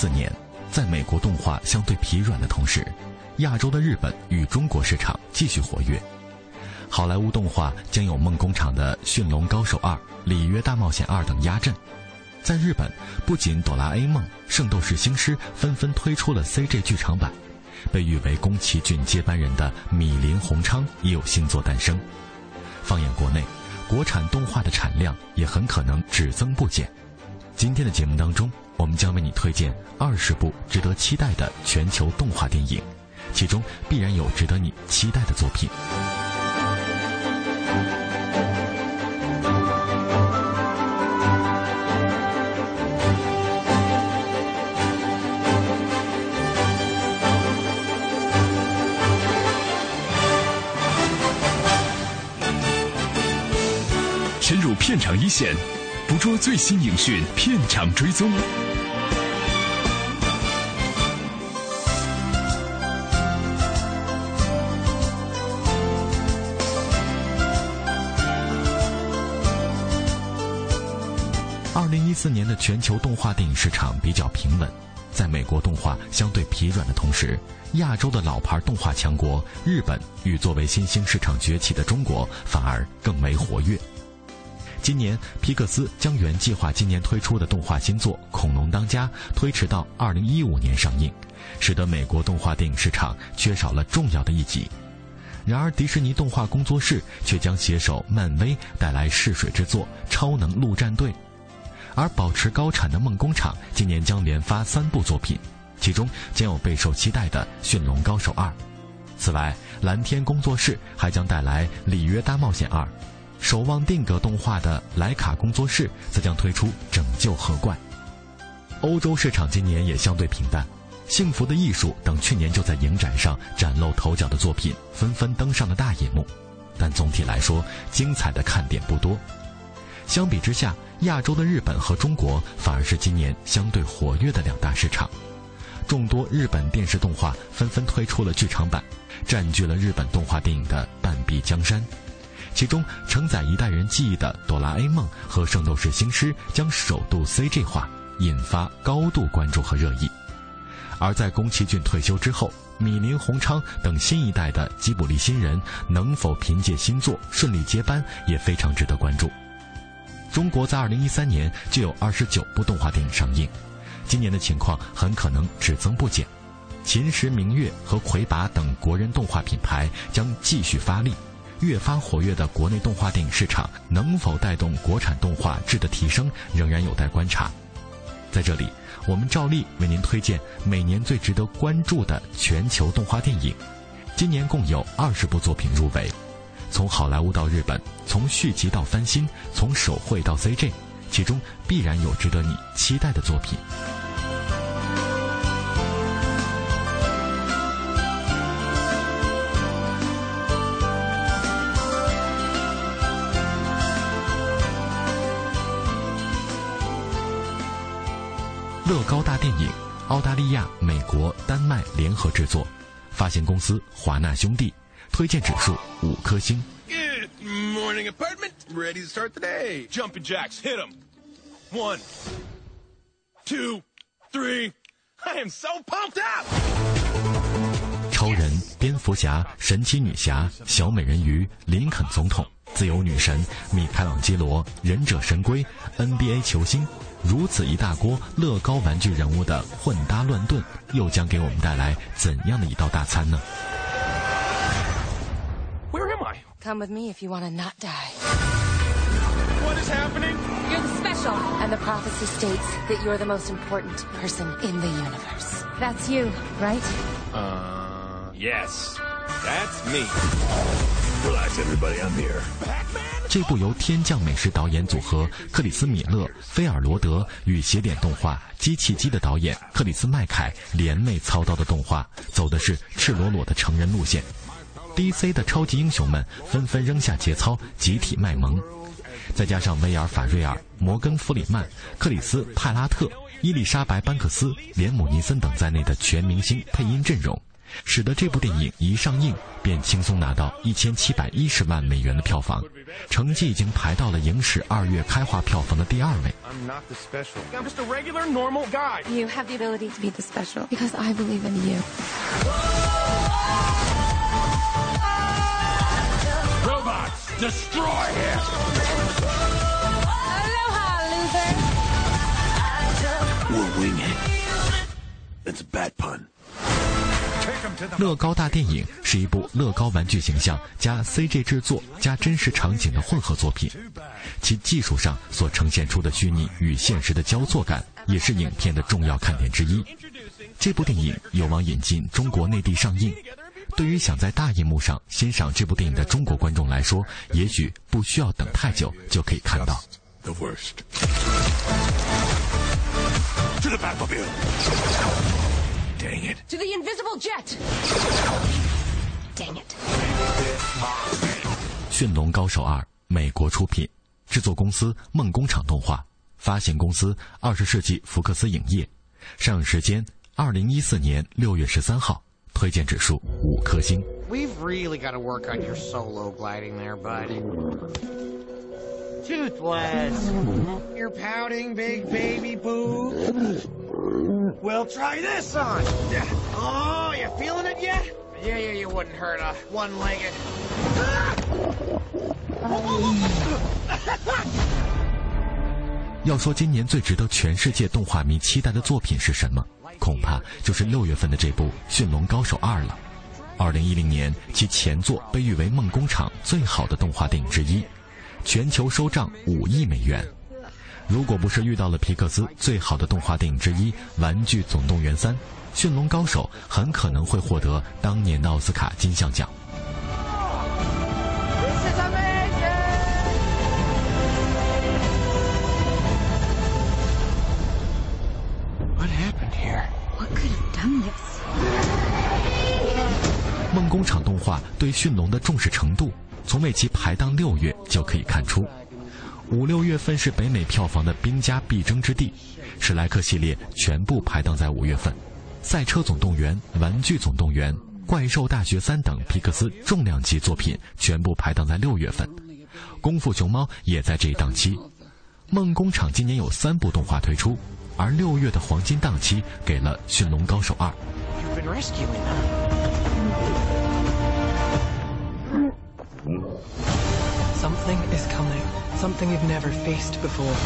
四年，在美国动画相对疲软的同时，亚洲的日本与中国市场继续活跃。好莱坞动画将有梦工厂的《驯龙高手二》《里约大冒险二》等压阵。在日本，不仅《哆啦 A 梦》《圣斗士星矢》纷纷推出了 CG 剧场版，被誉为宫崎骏接班人的米林宏昌也有新作诞生。放眼国内，国产动画的产量也很可能只增不减。今天的节目当中，我们将为你推荐二十部值得期待的全球动画电影，其中必然有值得你期待的作品。深入片场一线，捕捉最新影讯，片场追踪。二零一四年的全球动画电影市场比较平稳，在美国动画相对疲软的同时，亚洲的老牌动画强国日本与作为新兴市场崛起的中国反而更为活跃。今年，皮克斯将原计划今年推出的动画新作《恐龙当家》推迟到二零一五年上映，使得美国动画电影市场缺少了重要的一集。然而，迪士尼动画工作室却将携手漫威带来试水之作《超能陆战队》。而保持高产的梦工厂今年将连发三部作品，其中将有备受期待的《驯龙高手二》。此外，蓝天工作室还将带来《里约大冒险二》，守望定格动画的莱卡工作室则将推出《拯救河怪》。欧洲市场今年也相对平淡，《幸福的艺术》等去年就在影展上崭露头角的作品纷纷登上了大荧幕，但总体来说，精彩的看点不多。相比之下，亚洲的日本和中国反而是今年相对活跃的两大市场。众多日本电视动画纷纷推出了剧场版，占据了日本动画电影的半壁江山。其中承载一代人记忆的《哆啦 A 梦》和《圣斗士星矢》将首度 CG 化，引发高度关注和热议。而在宫崎骏退休之后，米林宏昌等新一代的吉卜力新人能否凭借新作顺利接班，也非常值得关注。中国在2013年就有29部动画电影上映，今年的情况很可能只增不减。秦时明月和魁拔等国人动画品牌将继续发力，越发活跃的国内动画电影市场能否带动国产动画质的提升，仍然有待观察。在这里，我们照例为您推荐每年最值得关注的全球动画电影，今年共有20部作品入围。从好莱坞到日本，从续集到翻新，从手绘到 CG，其中必然有值得你期待的作品。乐高大电影，澳大利亚、美国、丹麦联合制作，发行公司华纳兄弟。推荐指数五颗星。Good morning, apartment. Ready to start the day. Jumping jacks, hit them. One, two, three. I am so pumped up. 超人、蝙蝠侠、神奇女侠、小美人鱼、林肯总统、自由女神、米开朗基罗、忍者神龟、NBA 球星，如此一大锅乐高玩具人物的混搭乱炖，又将给我们带来怎样的一道大餐呢？Where am I? Come with me if you want to not die. What is happening? You're the special, and And the prophecy states that you're the most important person in the universe. That's you, right? Uh, yes. That's me. Relax, everybody. I'm here. 这部由天降美食导演组合克里斯·米勒、菲尔·罗德与邪点动画《机器机》的导演克里斯·麦凯联袂操刀的动画，走的是赤裸裸的成人路线。DC 的超级英雄们纷纷扔下节操，集体卖萌。再加上威尔·法瑞尔、摩根·弗里曼、克里斯·派拉特、伊丽莎白·班克斯、连姆·尼森等在内的全明星配音阵容。使得这部电影一上映便轻松拿到一千七百一十万美元的票房，成绩已经排到了影史二月开画票房的第二位。I'm not the special. I'm just a regular, normal guy. You have the ability to be the special because I believe in you. Robots, destroy him! Aloha, loser. We'll wing it. That's a bad pun. 乐高大电影是一部乐高玩具形象加 CG 制作加真实场景的混合作品，其技术上所呈现出的虚拟与现实的交错感，也是影片的重要看点之一。这部电影有望引进中国内地上映。对于想在大荧幕上欣赏这部电影的中国观众来说，也许不需要等太久就可以看到。The worst. Dang it. To the invisible jet. Dang it.《驯龙高手二》美国出品，制作公司梦工厂动画，发行公司二十世纪福克斯影业，上映时间二零一四年六月十三号，推荐指数五颗星。We've really got to work on your solo gliding there, bud. Toothless. You're pouting, big baby boo. Well, try this on. Oh, you feeling it yet? Yeah, yeah, you wouldn't hurt a one-legged. 要说今年最值得全世界动画迷期待的作品是什么，恐怕就是六月份的这部《驯龙高手二》了。二零一零年，其前作被誉为梦工厂最好的动画电影之一，全球收账五亿美元。如果不是遇到了皮克斯最好的动画电影之一《玩具总动员三》，《驯龙高手》很可能会获得当年的奥斯卡金像奖。This is amazing! What happened here? What could have done this? 梦工厂动画对驯龙的重视程度，从为其排档六月就可以看出。五六月份是北美票房的兵家必争之地，史莱克系列全部排档在五月份，《赛车总动员》《玩具总动员》《怪兽大学三》等皮克斯重量级作品全部排档在六月份，《功夫熊猫》也在这一档期。梦工厂今年有三部动画推出，而六月的黄金档期给了《驯龙高手二》。Something you've never faced before.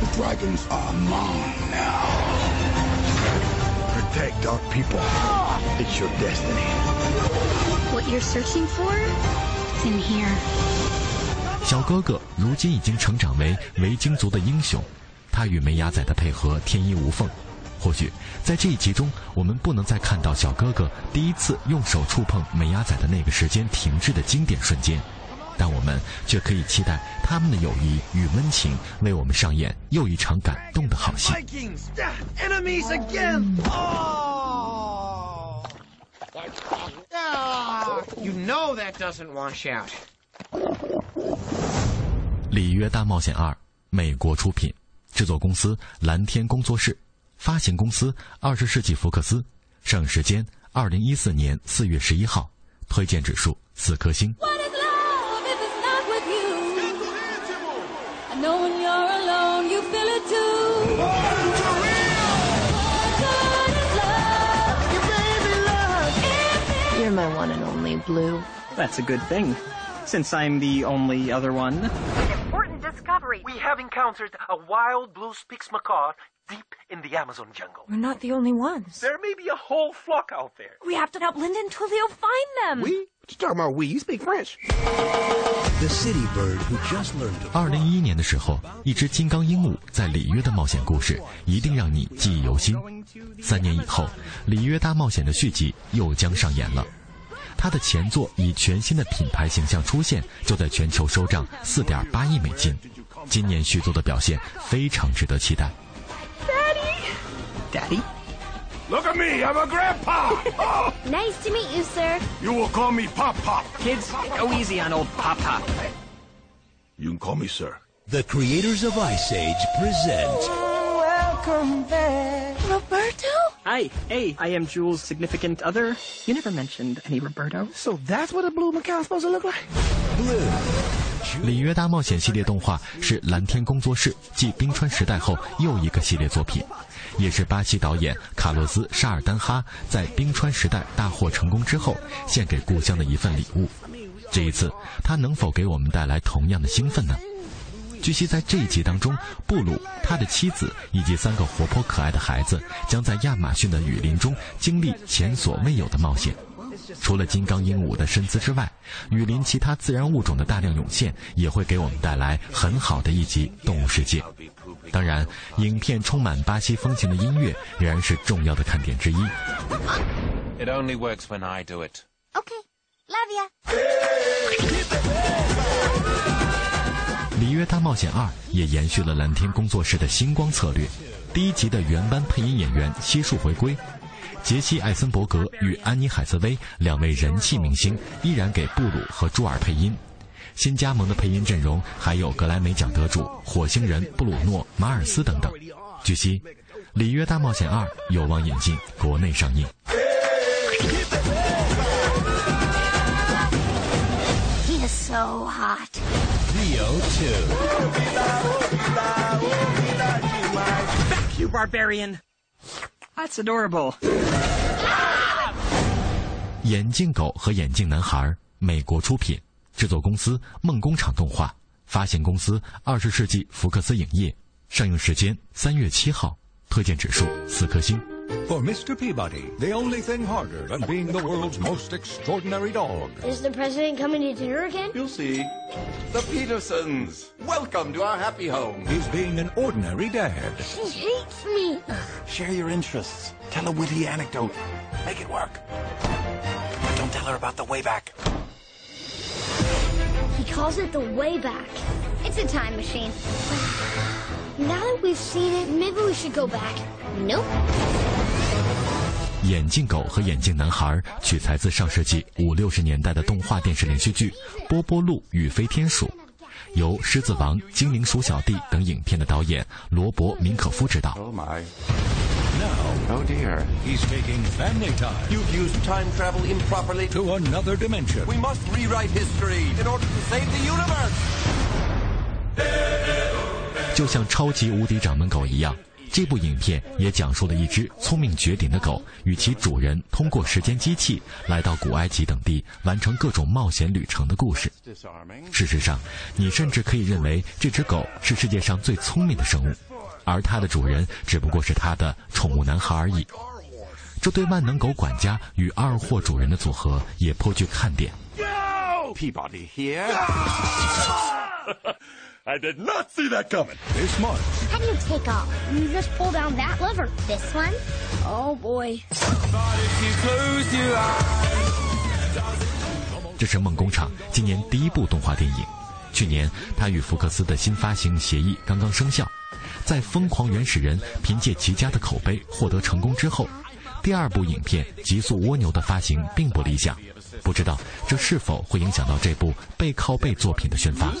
The dragons are mine now. Protect our people. It's your destiny. What you're searching for is in here. 小哥哥如今已经成长为维京族的英雄，他与梅雅仔的配合天衣无缝。或许在这一集中，我们不能再看到小哥哥第一次用手触碰梅雅仔的那个时间停滞的经典瞬间，但我们却可以期待他们的友谊与温情为我们上演又一场感动的好戏。Vikings! Enemies again! Oh! Ah, you know that doesn't wash out.《里约大冒险二》美国出品，制作公司蓝天工作室，发行公司二十世纪福克斯，上映时间二零一四年四月十一号，推荐指数四颗星。Know when you're alone, you feel it too. What is? You're my one and only Blue. That's a good thing, since I'm the only other one. Important discovery. We have encountered a wild blue spix macaw deep in the Amazon jungle. We're not the only ones. There may be a whole flock out there. We have to help Linda and Twilio find them. We talking about we? You speak French. The city bird who just learned to 二零一一年的时候，一只金刚鹦鹉在里约的冒险故事一定让你记忆犹新。三年以后，《里约大冒险》的续集又将上演了。它的前作以全新的品牌形象出现，就在全球收账四点八亿美金。今年续作的表现非常值得期待。Daddy? Look at me, I'm a grandpa! Oh, Nice to meet you, sir. you will call me Pop Pop. Kids, go easy on old Pop Pop. You can call me sir. The creators of Ice Age present Roberto? Hi, hey, I am Jules' significant other. You never mentioned any Roberto. So that's what a blue macaw's supposed to look like? Blue. 《里约大冒险》系列动画是蓝天工作室继《冰川时代》后又一个系列作品， 也是巴西导演卡洛斯·沙尔丹哈在《冰川时代》大获成功之后献给故乡的一份礼物。这一次，他能否给我们带来同样的兴奋呢？据悉，在这一集当中，布鲁、他的妻子以及三个活泼可爱的孩子将在亚马逊的雨林中经历前所未有的冒险。除了金刚鹦鹉的身姿之外，雨林其他自然物种的大量涌现，也会给我们带来很好的一集动物世界。当然，影片充满巴西风情的音乐仍然是重要的看点之一。It only works when I do it. Okay. Love ya.《里约大冒险二》也延续了蓝天工作室的星光策略，第一集的原班配音演员悉数回归，杰西·艾森伯格与安妮·海瑟薇两位人气明星依然给布鲁和朱尔配音。新加盟的配音阵容还有格莱美奖得主火星人布鲁诺·马尔斯等等。据悉，《里约大冒险二》有望引进国内上映。He is so hot. 2. You barbarian. That's adorable. 眼镜狗和眼镜男孩，美国出品，制作公司梦工厂动画，发行公司二十世纪福克斯影业，上映时间三月七号，推荐指数四颗星。 For Mr. Peabody, the only thing harder than being the world's most extraordinary dog Is the president coming to dinner again? You'll see. The Petersons. Welcome to our happy home. is being an ordinary dad. He hates me. Share your interests. Tell a witty anecdote. Make it work. Don't tell her about the way back. He calls it the way back. It's a time machine. Now that we've seen it, maybe we should go back. Nope. 眼镜狗和眼镜男孩取材自上世纪五六十年代的动画电视连续剧《波波鹿与飞天鼠》，由《狮子王》《精灵鼠小弟》等影片的导演罗伯·明可夫执导。Oh my. Now, Oh dear. he's taking family time You've used time travel improperly. to another dimension. We must rewrite history in order to save the universe. 就像超级无敌掌门狗一样，这部影片也讲述了一只聪明绝顶的狗与其主人通过时间机器来到古埃及等地，完成各种冒险旅程的故事。事实上，你甚至可以认为这只狗是世界上最聪明的生物，而它的主人只不过是它的宠物男孩而已。这对万能狗管家与二货主人的组合也颇具看点。Peabody here. I did not see that coming. This month, How do you take off? You just pull down that lever. This one? Oh boy. 这是梦工厂今年第一部动画电影。去年，它与福克斯的新发行协议刚刚生效，在疯狂原始人凭借极佳的口碑获得成功之后第二部影片极速蜗牛的发行并不理想。不知道这是否会影响到这部背靠背作品的宣发。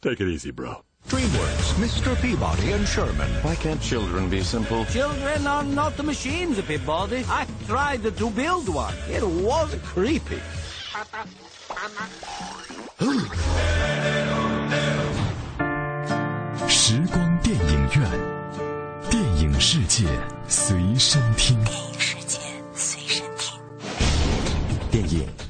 Takeit easy bro. DreamWorks, Mr. Peabody and Sherman. Why can't children be simple? Children are not the machines, Peabody. I tried to build one. It was creepy. 时光电影院，电影世界随身听。电影世界随身听。电影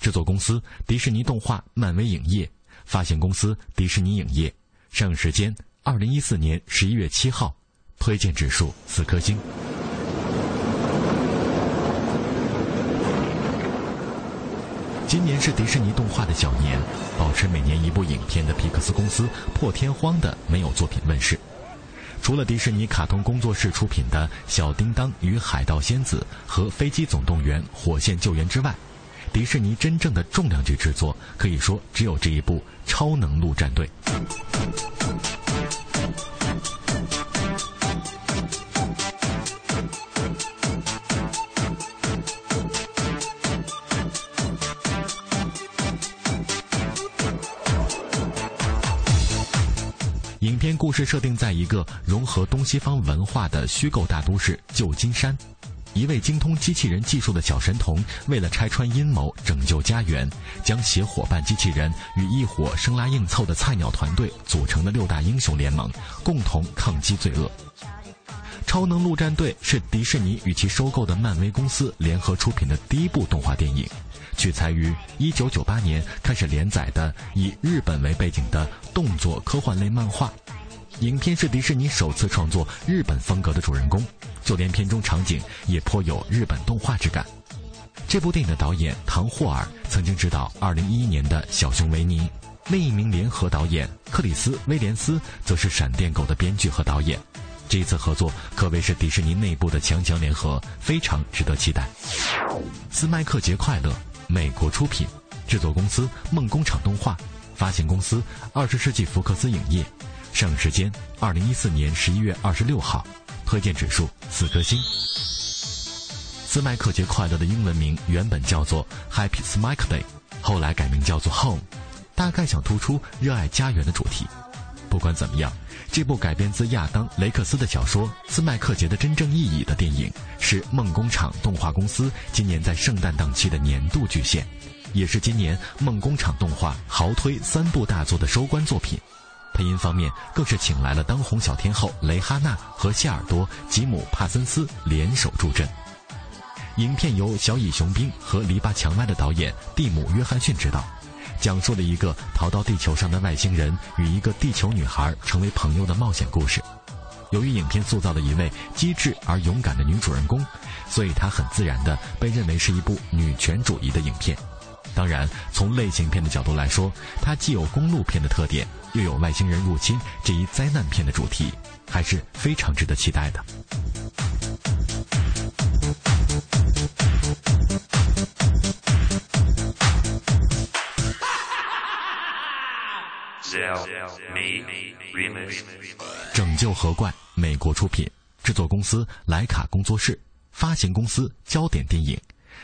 制作公司迪士尼动画、漫威影业，发行公司迪士尼影业，上映时间二零一四年十一月七号，推荐指数四颗星。今年是迪士尼动画的小年，保持每年一部影片的皮克斯公司破天荒的没有作品问世。除了迪士尼卡通工作室出品的《小叮当与海盗仙子》和《飞机总动员：火线救援》之外，迪士尼真正的重量级制作可以说只有这一部《超能陆战队》。影片故事设定在一个融合东西方文化的虚构大都市旧金山，一位精通机器人技术的小神童，为了拆穿阴谋、拯救家园，将携伙伴机器人与一伙生拉硬凑的菜鸟团队组成的六大英雄联盟，共同抗击罪恶。《超能陆战队》是迪士尼与其收购的漫威公司联合出品的第一部动画电影。取材于1998年开始连载的以日本为背景的动作科幻类漫画，影片是迪士尼首次创作日本风格的主人公，就连片中场景也颇有日本动画之感。这部电影的导演唐霍尔曾经执导2011年的《小熊维尼》，另一名联合导演克里斯威廉斯则是《闪电狗》的编剧和导演。这一次合作可谓是迪士尼内部的强强联合，非常值得期待。斯麦克节快乐。美国出品，制作公司梦工厂动画，发行公司二十世纪福克斯影业，上映时间二零一四年十一月二十六号，推荐指数四颗星。斯麦克节快乐的英文名原本叫做 Happy Smike Day，后来改名叫做 Home，大概想突出热爱家园的主题。不管怎么样，这部改编自亚当·雷克斯的小说《斯麦克节的真正意义》的电影，是梦工厂动画公司今年在圣诞档期的年度巨献，也是今年梦工厂动画豪推三部大作的收官作品。配音方面，更是请来了当红小天后蕾哈娜和谢耳朵·吉姆·帕森斯联手助阵。影片由《小蚁雄兵》和《篱笆墙外》的导演蒂姆·约翰逊执导。讲述了一个逃到地球上的外星人与一个地球女孩成为朋友的冒险故事。由于影片塑造了一位机智而勇敢的女主人公，所以她很自然地被认为是一部女权主义的影片。当然，从类型片的角度来说，它既有公路片的特点，又有外星人入侵这一灾难片的主题，还是非常值得期待的。拯救河怪，美国出品，制作公司莱卡工作室，发行公司焦点电影，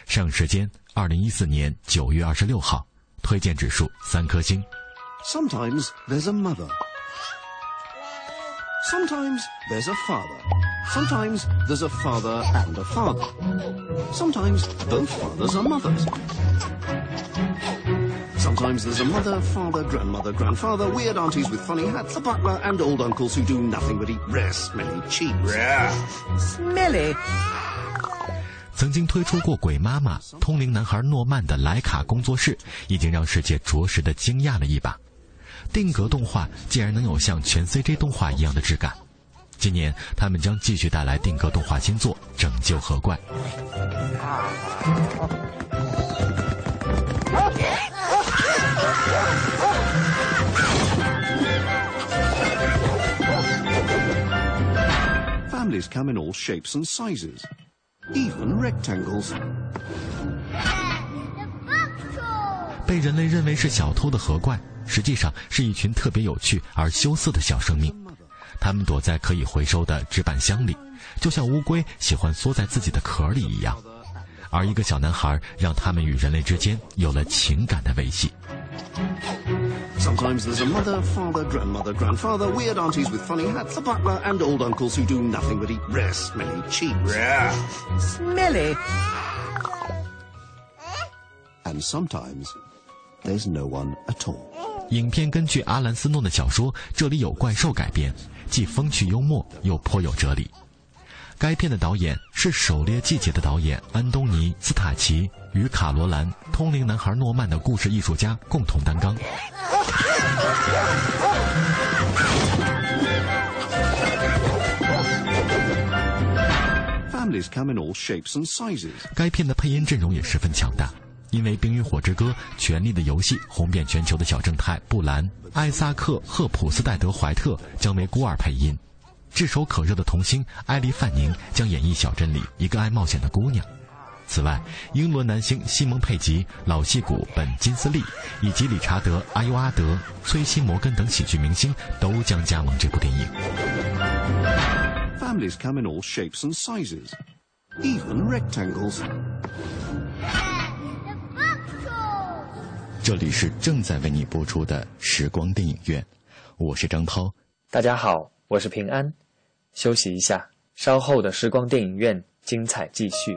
上映时间二零一四年九月二十六号，推荐指数三颗星。 Sometimes there's a mother. Sometimes there's a father. Sometimes there's a father and a father. Sometimes both fathers are mothers. Sometimes there's a mother, father, grandmother, grandfather, weird aunties with funny hats, a butler, and old uncles who do nothing but eat rare, smelly cheese. Rare. Smelly. 曾经推出过《鬼妈妈》《通灵男孩诺曼》的莱卡工作室，已经让世界着实的惊讶了一把。定格动画竟然能有像全 CG 动画一样的质感。今年，他们将继续带来定格动画新作《拯救河怪》。Families come in all shapes and sizes, even rectangles. 被人类认为是小偷的河怪，实际上是一群特别有趣而羞涩的小生命。它们躲在可以回收的纸板箱里，就像乌龟喜欢缩在自己的壳里一样。而一个小男孩让他们与人类之间有了情感的维系。Sometimes there's a mother, father, grandmother, grandfather, weird aunties with funny hats, a butler, and old uncles who do nothing but eat rare, smelly cheese. Smelly. And sometimes there's no one at all. 影片根据阿兰斯诺的小说《这里有怪兽》改编，既风趣幽默，又颇有哲理。该片的导演是《狩猎季节》的导演安东尼·斯塔奇与卡罗兰《通灵男孩诺曼》的故事艺术家共同担纲。Families come in all shapes and sizes. 该片的配音阵容也十分强大，因为《冰与火之歌》《权力的游戏》红遍全球的小正太布兰、艾萨克·赫普斯戴德·怀特将为孤儿配音，炙手可热的童星艾莉·范宁将演绎小镇里一个爱冒险的姑娘。此外，英伦男星西蒙·佩吉、老戏骨本·金斯利以及理查德·阿尤阿德、崔西·摩根等喜剧明星都将加盟这部电影。Families come in all shapes and sizes, even rectangles. 这里是正在为你播出的时光电影院，我是张涛。大家好，我是平安。休息一下，稍后的时光电影院精彩继续。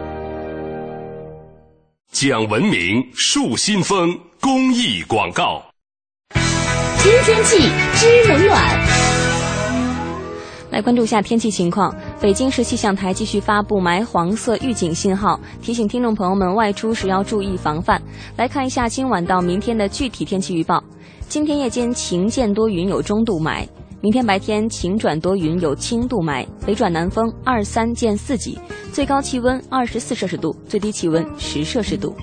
讲文明树新风公益广告。今天气知冷暖。来关注一下天气情况。北京市气象台继续发布霾黄色预警信号，提醒听众朋友们外出时要注意防范。来看一下今晚到明天的具体天气预报：今天夜间晴间多云，有中度霾；明天白天晴转多云，有轻度霾，北转南风二三见四级，最高气温二十四摄氏度，最低气温十摄氏度。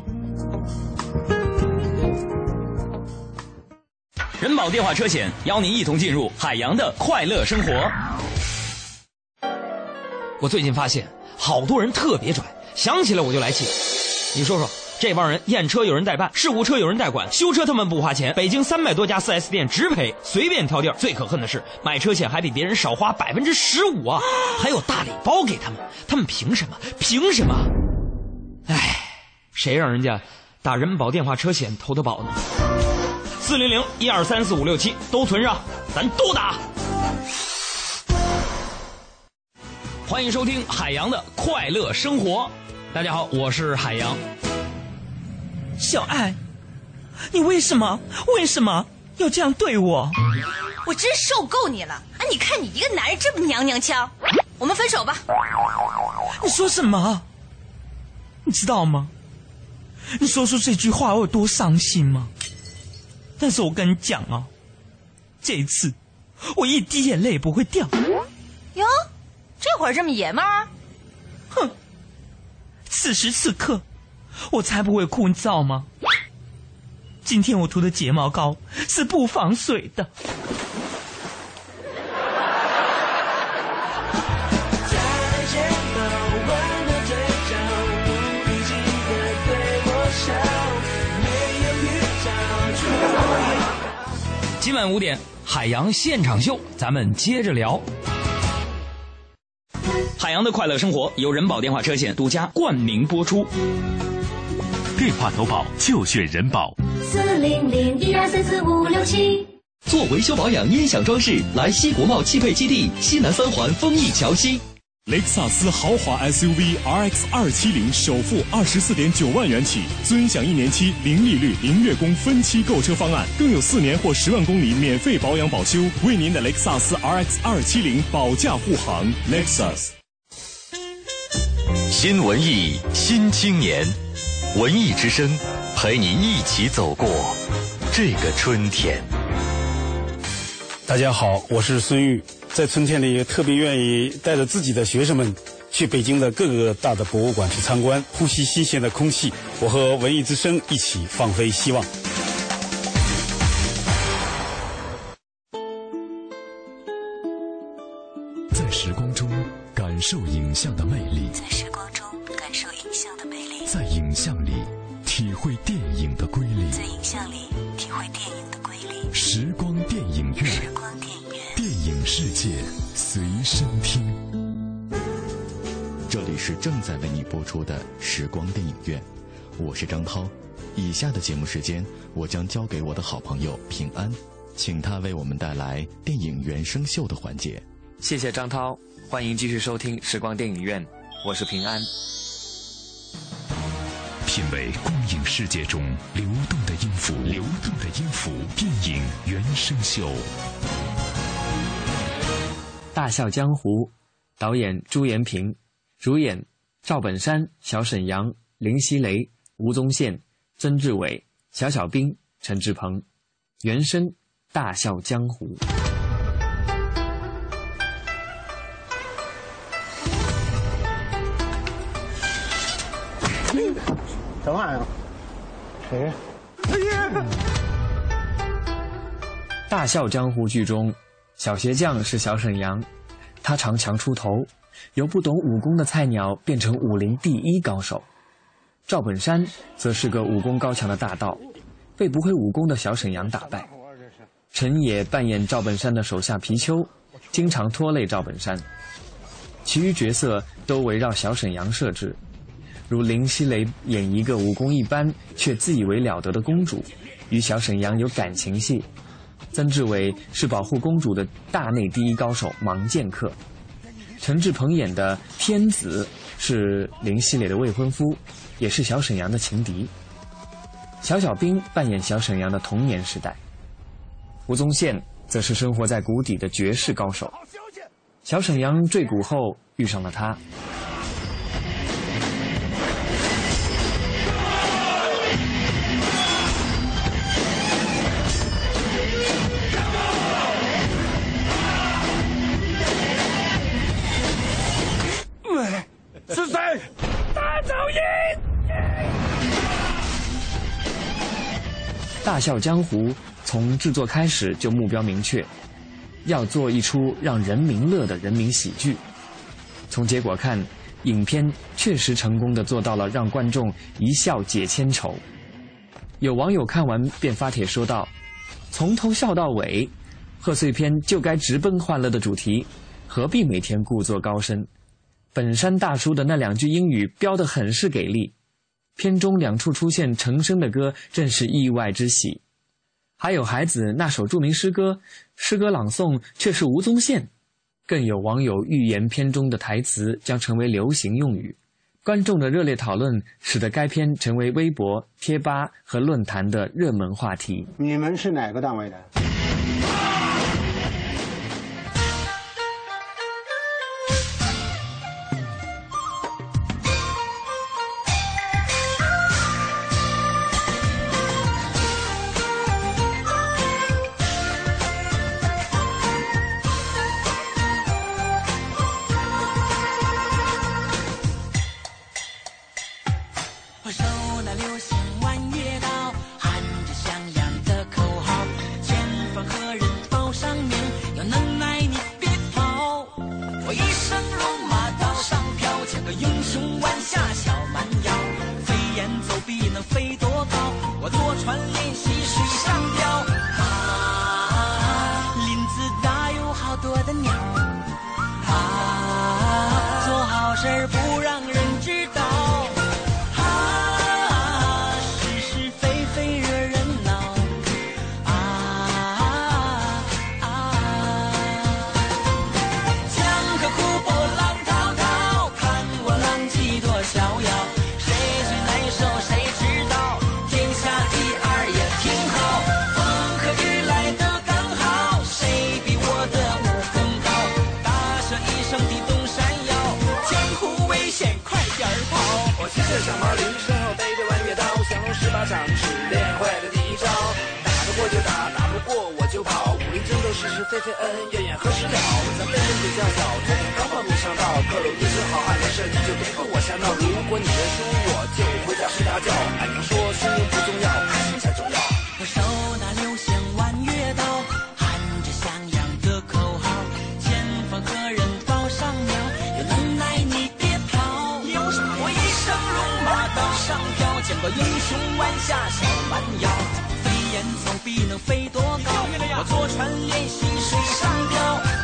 人保电话车险邀您一同进入海洋的快乐生活。我最近发现，好多人特别拽，想起来我就来气。你说说，这帮人验车有人代办，事故车有人代管，修车他们不花钱，北京三百多家 4S 店直赔，随便挑地儿。最可恨的是，买车险还比别人少花百分之十五啊，还有大礼包给他们，他们凭什么？凭什么？唉，谁让人家打人保电话车险投的保呢？四零零一二三四五六七都存上，咱都打。欢迎收听海洋的快乐生活。大家好，我是海洋。小爱，你为什么为什么要这样对我？我真受够你了！啊，你看你一个男人这么娘娘腔，我们分手吧。你说什么？你知道吗？你说出这句话我有多伤心吗？但是我跟你讲啊，这一次我一滴眼泪也不会掉。哟。这会儿这么爷们儿，哼！此时此刻，我才不会哭，你知道吗？今天我涂的睫毛膏是不防水的。今晚五点，海洋现场秀，咱们接着聊。海洋的快乐生活由人保电话车险独家冠名播出。电话投保就选人保。四零零一二三四五六七。做维修保养、音响装饰，来西国贸汽配基地西南三环丰益桥西。雷克萨斯豪华 SUV RX 二七零首付二十四点九万元起，尊享一年期零利率、零月供分期购车方案，更有四年或十万公里免费保养保修，为您的雷克萨斯 RX 二七零保驾护航。Lexus。新文艺新青年，文艺之声陪你一起走过这个春天。大家好，我是孙玉，在春天里特别愿意带着自己的学生们去北京的各个大的博物馆去参观，呼吸新鲜的空气。我和文艺之声一起放飞希望。在时光中感受影像的魅力，出的时光电影院，我是张涛。以下的节目时间，我将交给我的好朋友平安，请他为我们带来电影原声秀的环节。谢谢张涛，欢迎继续收听时光电影院，我是平安。品味光影世界中流动的音符，流动的音符，电影原声秀。《大笑江湖》，导演朱延平，主演赵本山、小沈阳、林熙蕾、吴宗宪、曾志伟、小小兵、陈志鹏，原声大笑江湖》。什么玩意儿？谁？哎呀！《大笑江湖》剧中，小鞋匠是小沈阳，他常强出头，由不懂武功的菜鸟变成武林第一高手。赵本山则是个武功高强的大盗，被不会武功的小沈阳打败。陈也扮演赵本山的手下皮丘，经常拖累赵本山。其余角色都围绕小沈阳设置，如林熙蕾演一个武功一般却自以为了得的公主，与小沈阳有感情戏。曾志伟是保护公主的大内第一高手盲剑客，陈志朋演的天子是林熙蕾的未婚夫，也是小沈阳的情敌。小小兵扮演小沈阳的童年时代，吴宗宪则是生活在谷底的绝世高手。小沈阳坠谷后遇上了他。大笑江湖》从制作开始就目标明确，要做一出让人民乐的人民喜剧。从结果看，影片确实成功的做到了让观众一笑解千愁。有网友看完便发帖说道：“从头笑到尾，贺岁片就该直奔欢乐的主题，何必每天故作高深？”本山大叔的那两句英语标得很是给力，片中两处出现陈升的歌，正是意外之喜。还有孩子那首著名诗歌，诗歌朗诵却是吴宗宪。更有网友预言片中的台词将成为流行用语，观众的热烈讨论使得该片成为微博、贴吧和论坛的热门话题。你们是哪个单位的？是是非非，恩恩怨怨何时了？咱辈分比较小，从刚报名上道，各路英雄好汉的事你就别跟我瞎闹。如果你认输，我就回家睡大觉。俺常说输赢不重要，开心才重要。我手拿流星弯月刀，喊着响亮的口号，前方何人报上苗？有能耐你别跑！有？我一生戎马刀上飘，见过英雄弯下小蛮腰，飞檐走壁能飞多高？我坐船练习水上漂。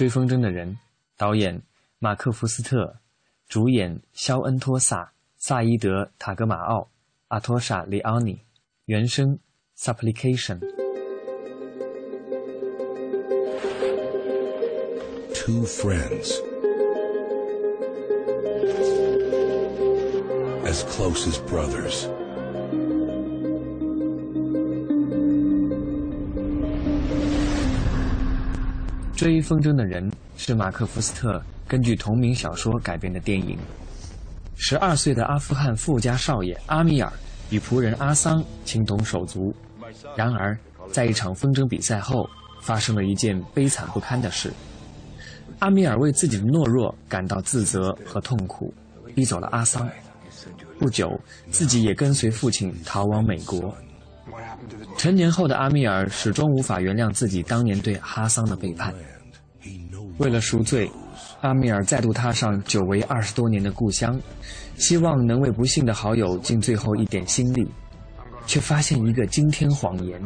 追风筝的人，导演马克·福斯特，主演肖恩·托萨、萨伊德·塔格马奥、阿托莎·里奥尼，原声 Supplication。 Two friends. As close as brothers. 追风筝的人是马克·福斯特根据同名小说改编的电影。十二岁的阿富汗富家少爷阿米尔与仆人阿桑情同手足，然而在一场风筝比赛后，发生了一件悲惨不堪的事。阿米尔为自己的懦弱感到自责和痛苦，逼走了阿桑。不久，自己也跟随父亲逃往美国。成年后的阿米尔始终无法原谅自己当年对哈桑的背叛。为了赎罪，阿米尔再度踏上久违二十多年的故乡，希望能为不幸的好友尽最后一点心力，却发现一个惊天谎言，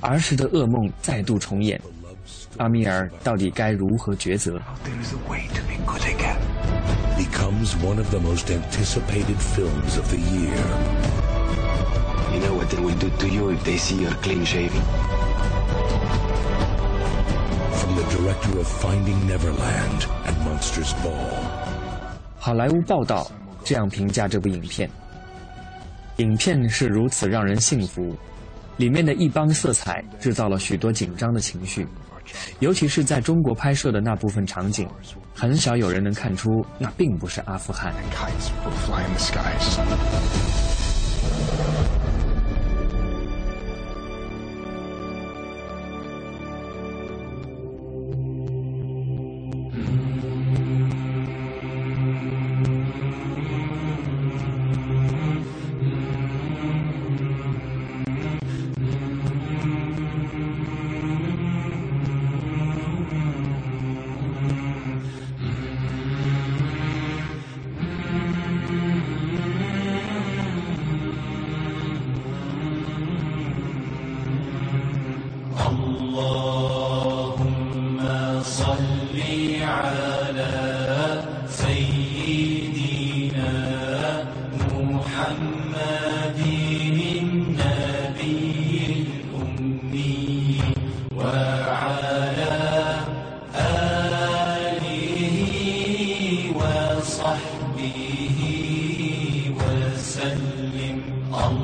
儿时的噩梦再度重演。阿米尔到底该如何抉择？Becomes one of the most anticipated films of the year. You know what they will do to you if they see you're clean shaven? From the director of Finding Neverland and Monsters Ball. 好莱坞报道这样评价这部影片：影片是如此让人信服，里面的一帮色彩制造了许多紧张的情绪，尤其是在中国拍摄的那部分场景，很少有人能看出那并不是阿富汗。Oh.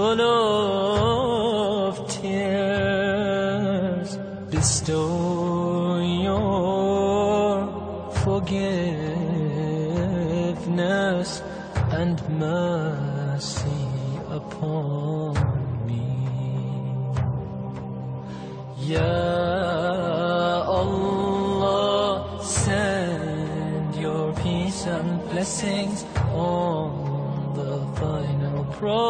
full of tears. Bestow your forgiveness and mercy upon me. Ya Allah, send your peace and blessings on the final prophet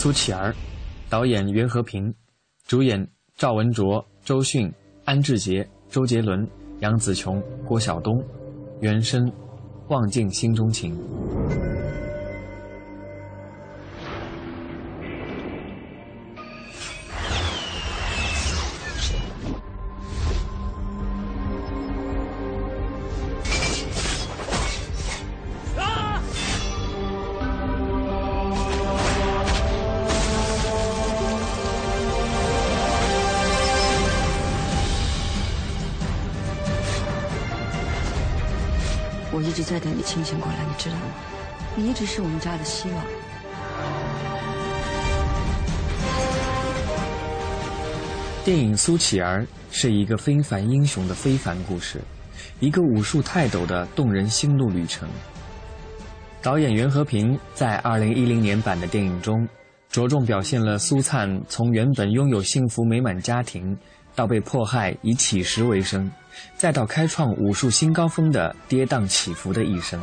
苏乞儿，导演袁和平，主演赵文卓、周迅、安志杰、周杰伦、杨紫琼、郭晓东，原声《望尽心中情》。清醒过来，你知道吗？你一直是我们家的希望。电影《苏乞儿》是一个非凡英雄的非凡故事，一个武术泰斗的动人心路旅程。导演袁和平在2010年版的电影中，着重表现了苏灿从原本拥有幸福美满家庭，到被迫害以乞食为生，再到开创武术新高峰的跌宕起伏的一生。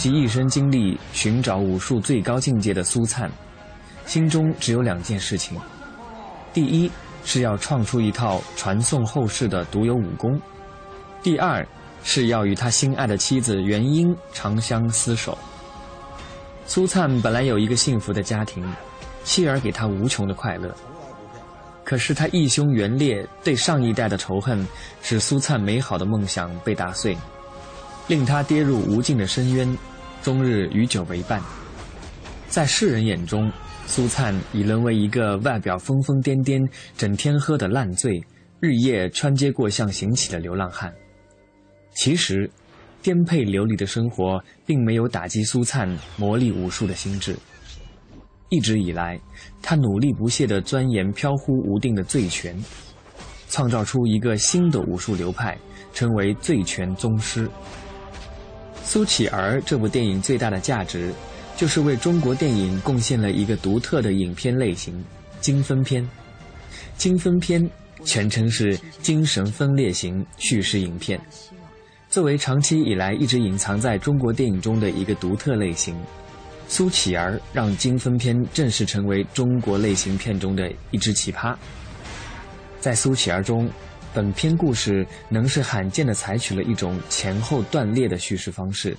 穷极一生经历寻找武术最高境界的苏灿，心中只有两件事情：第一是要创出一套传颂后世的独有武功；第二是要与他心爱的妻子元英长相厮守。苏灿本来有一个幸福的家庭，妻儿给他无穷的快乐。可是他义兄元烈对上一代的仇恨，使苏灿美好的梦想被打碎。令他跌入无尽的深渊，终日与酒为伴。在世人眼中，苏灿已沦为一个外表疯疯癫癫、整天喝得烂醉、日夜穿街过巷行乞的流浪汉。其实，颠沛流离的生活并没有打击苏灿磨砺武术的心智。一直以来，他努力不懈地钻研飘忽无定的醉拳，创造出一个新的武术流派，成为醉拳宗师。《苏乞儿》这部电影最大的价值，就是为中国电影贡献了一个独特的影片类型——精分片。精分片全称是精神分裂型叙事影片。作为长期以来一直隐藏在中国电影中的一个独特类型，《苏乞儿》让精分片正式成为中国类型片中的一支奇葩。在《苏乞儿》中，本篇故事能是罕见的采取了一种前后断裂的叙事方式，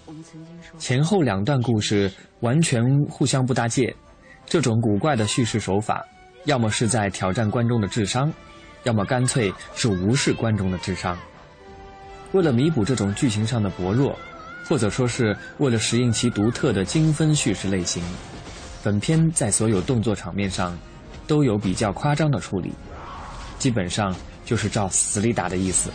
前后两段故事完全互相不搭界。这种古怪的叙事手法，要么是在挑战观众的智商，要么干脆是无视观众的智商。为了弥补这种剧情上的薄弱，或者说是为了适应其独特的精分叙事类型，本片在所有动作场面上都有比较夸张的处理，基本上。就是照死里打的意思。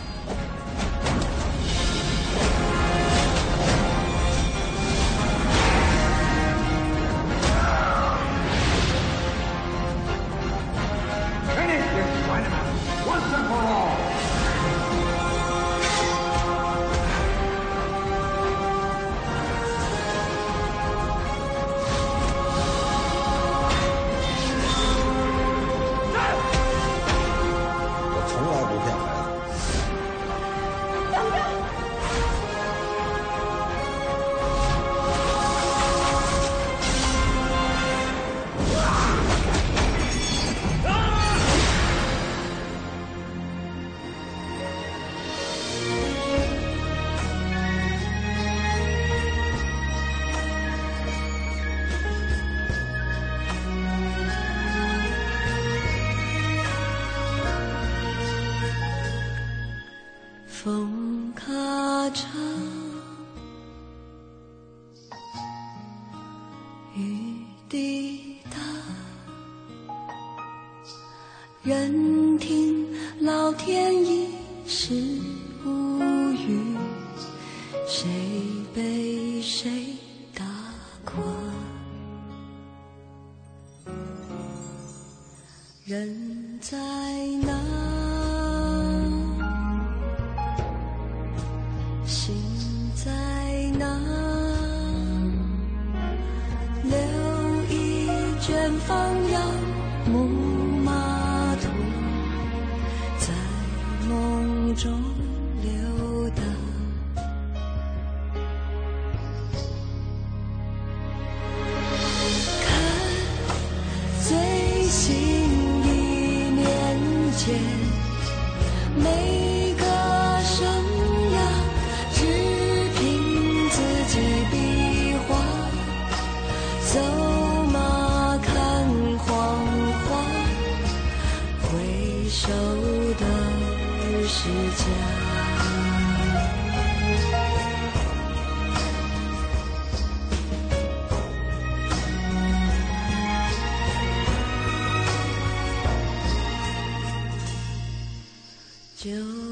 就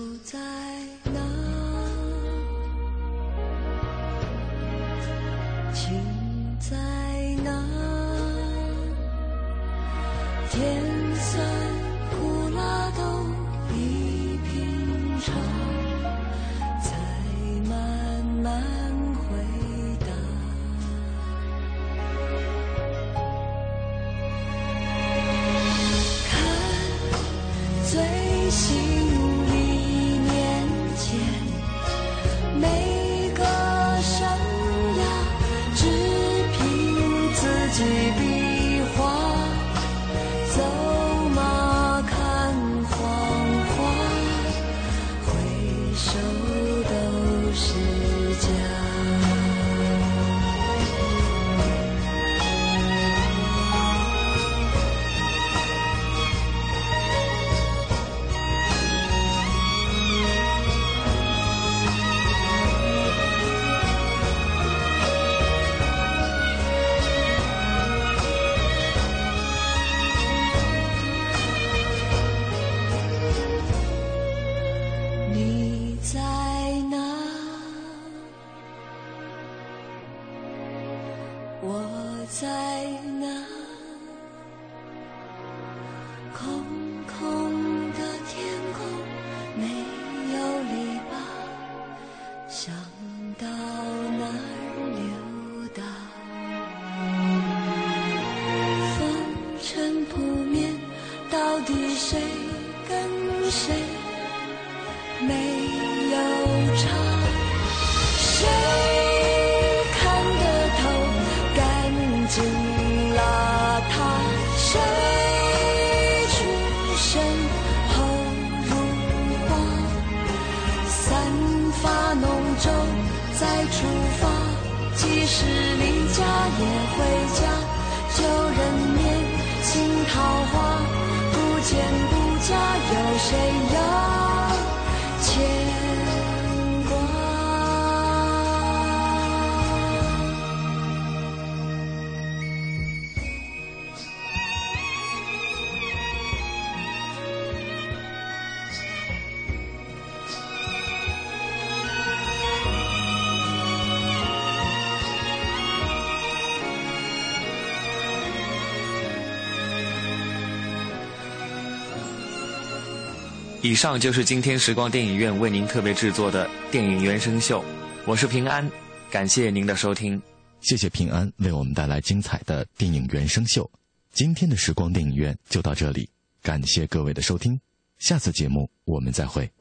以上就是今天时光电影院为您特别制作的电影原声秀，我是平安，感谢您的收听。谢谢平安为我们带来精彩的电影原声秀。今天的时光电影院就到这里，感谢各位的收听，下次节目我们再会。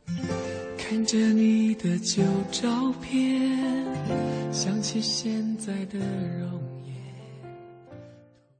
看着你的旧照片，想起现在的容